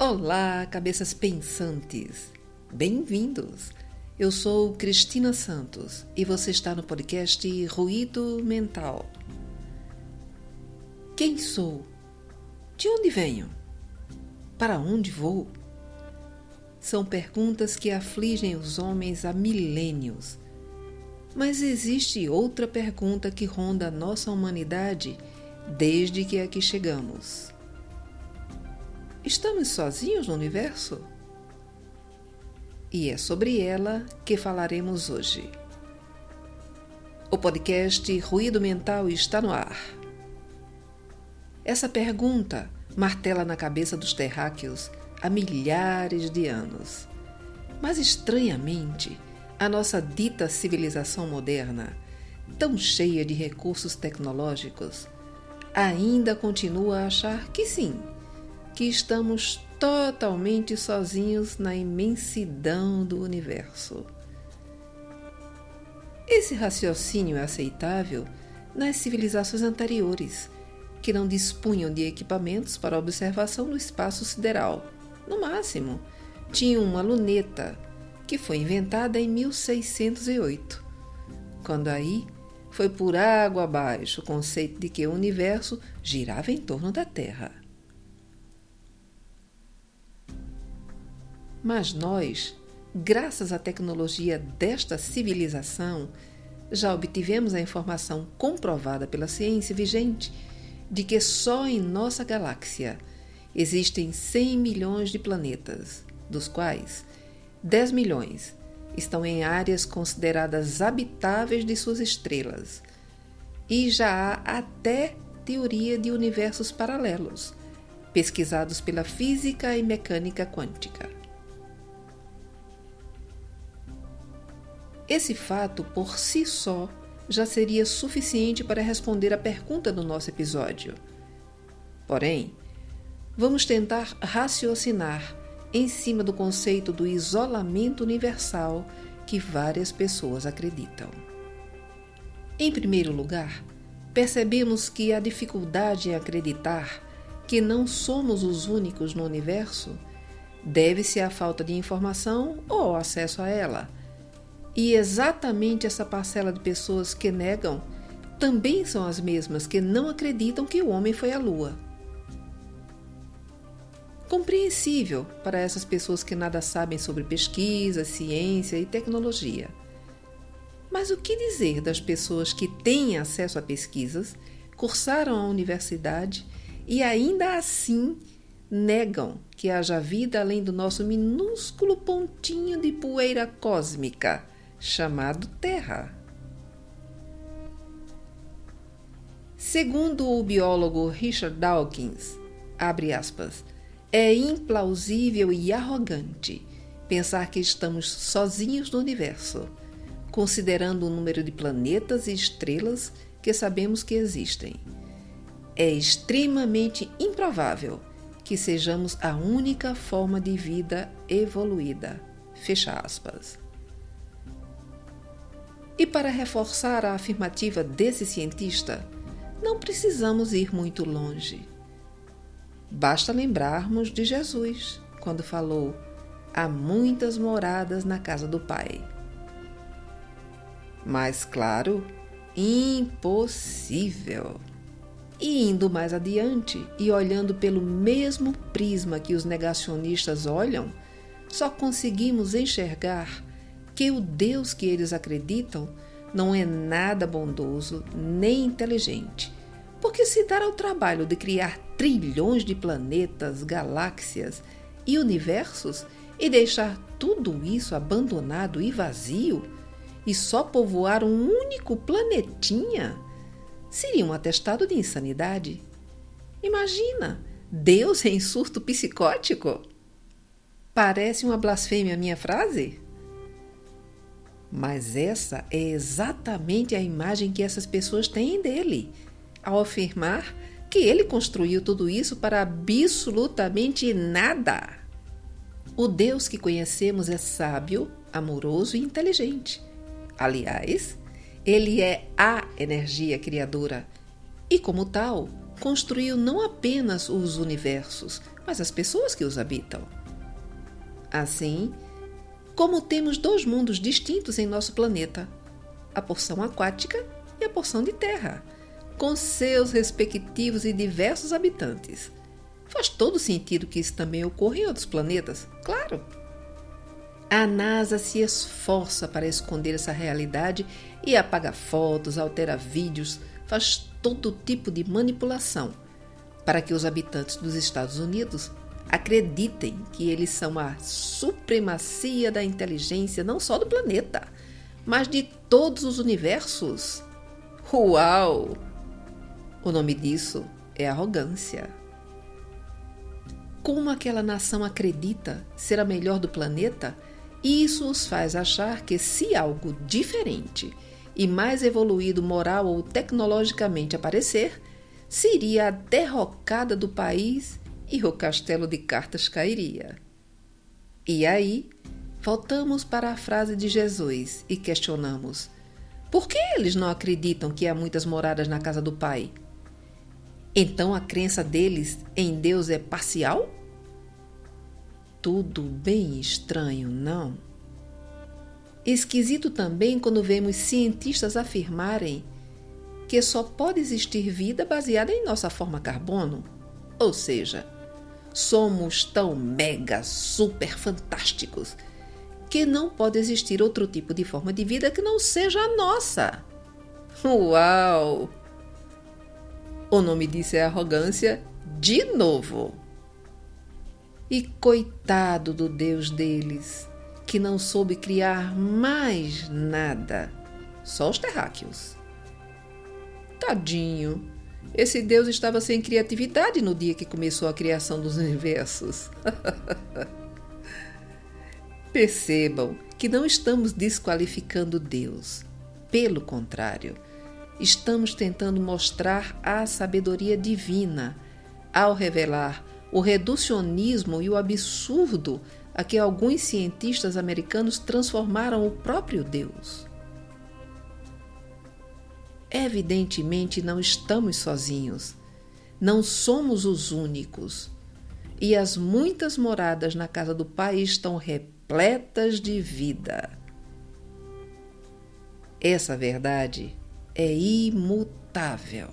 Olá, cabeças pensantes! Bem-vindos! Eu sou Cristina Santos e você está no podcast Ruído Mental. Quem sou? De onde venho? Para onde vou? São perguntas que afligem os homens há milênios. Mas existe outra pergunta que ronda a nossa humanidade desde que aqui chegamos Estamos sozinhos no universo? E é sobre ela que falaremos hoje. O podcast Ruído Mental está no ar. Essa pergunta martela na cabeça dos terráqueos há milhares de anos. Mas estranhamente, a nossa dita civilização moderna, tão cheia de recursos tecnológicos, ainda continua a achar que sim que estamos totalmente sozinhos na imensidão do universo. Esse raciocínio é aceitável nas civilizações anteriores, que não dispunham de equipamentos para observação do espaço sideral. No máximo, tinham uma luneta, que foi inventada em 1608, quando aí foi por água abaixo o conceito de que o universo girava em torno da Terra. Mas nós, graças à tecnologia desta civilização, já obtivemos a informação comprovada pela ciência vigente de que só em nossa galáxia existem 100 milhões de planetas, dos quais 10 milhões estão em áreas consideradas habitáveis de suas estrelas. E já há até teoria de universos paralelos, pesquisados pela física e mecânica quântica. Esse fato, por si só, já seria suficiente para responder à pergunta do nosso episódio. Porém, vamos tentar raciocinar em cima do conceito do isolamento universal que várias pessoas acreditam. Em primeiro lugar, percebemos que a dificuldade em acreditar que não somos os únicos no universo deve-se à falta de informação ou acesso a ela e exatamente essa parcela de pessoas que negam também são as mesmas que não acreditam que o homem foi à Lua. Compreensível para essas pessoas que nada sabem sobre pesquisa, ciência e tecnologia. Mas o que dizer das pessoas que têm acesso a pesquisas, cursaram a universidade e ainda assim negam que haja vida além do nosso minúsculo pontinho de poeira cósmica? Chamado Terra. Segundo o biólogo Richard Dawkins, aspas, é implausível e arrogante pensar que estamos sozinhos no universo, considerando o número de planetas e estrelas que sabemos que existem. É extremamente improvável que sejamos a única forma de vida evoluída. Fecha aspas. E para reforçar a afirmativa desse cientista, não precisamos ir muito longe. Basta lembrarmos de Jesus, quando falou: Há muitas moradas na casa do Pai. Mas, claro, impossível. E indo mais adiante e olhando pelo mesmo prisma que os negacionistas olham, só conseguimos enxergar que o Deus que eles acreditam não é nada bondoso nem inteligente, porque se dar ao trabalho de criar trilhões de planetas, galáxias e universos e deixar tudo isso abandonado e vazio e só povoar um único planetinha, seria um atestado de insanidade. Imagina, Deus em surto psicótico? Parece uma blasfêmia minha frase? Mas essa é exatamente a imagem que essas pessoas têm dele, ao afirmar que ele construiu tudo isso para absolutamente nada. O Deus que conhecemos é sábio, amoroso e inteligente. Aliás, ele é a energia criadora e, como tal, construiu não apenas os universos, mas as pessoas que os habitam. Assim, como temos dois mundos distintos em nosso planeta, a porção aquática e a porção de terra, com seus respectivos e diversos habitantes. Faz todo sentido que isso também ocorra em outros planetas, claro. A NASA se esforça para esconder essa realidade e apaga fotos, altera vídeos, faz todo tipo de manipulação para que os habitantes dos Estados Unidos acreditem que eles são a supremacia da inteligência não só do planeta, mas de todos os universos. Uau! O nome disso é arrogância. Como aquela nação acredita ser a melhor do planeta, isso os faz achar que se algo diferente e mais evoluído moral ou tecnologicamente aparecer, seria a derrocada do país e o castelo de cartas cairia. E aí, voltamos para a frase de Jesus e questionamos: por que eles não acreditam que há muitas moradas na casa do Pai? Então a crença deles em Deus é parcial? Tudo bem estranho, não? Esquisito também quando vemos cientistas afirmarem que só pode existir vida baseada em nossa forma carbono. Ou seja, somos tão mega, super fantásticos que não pode existir outro tipo de forma de vida que não seja a nossa. Uau! O nome disso é arrogância de novo. E coitado do Deus deles, que não soube criar mais nada, só os terráqueos. Tadinho, esse Deus estava sem criatividade no dia que começou a criação dos universos. Percebam que não estamos desqualificando Deus. Pelo contrário, estamos tentando mostrar a sabedoria divina ao revelar o reducionismo e o absurdo a que alguns cientistas americanos transformaram o próprio Deus. Evidentemente, não estamos sozinhos, não somos os únicos, e as muitas moradas na casa do Pai estão repletas de vida. Essa verdade é imutável.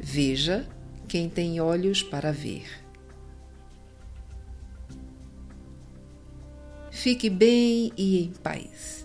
Veja quem tem olhos para ver. Fique bem e em paz.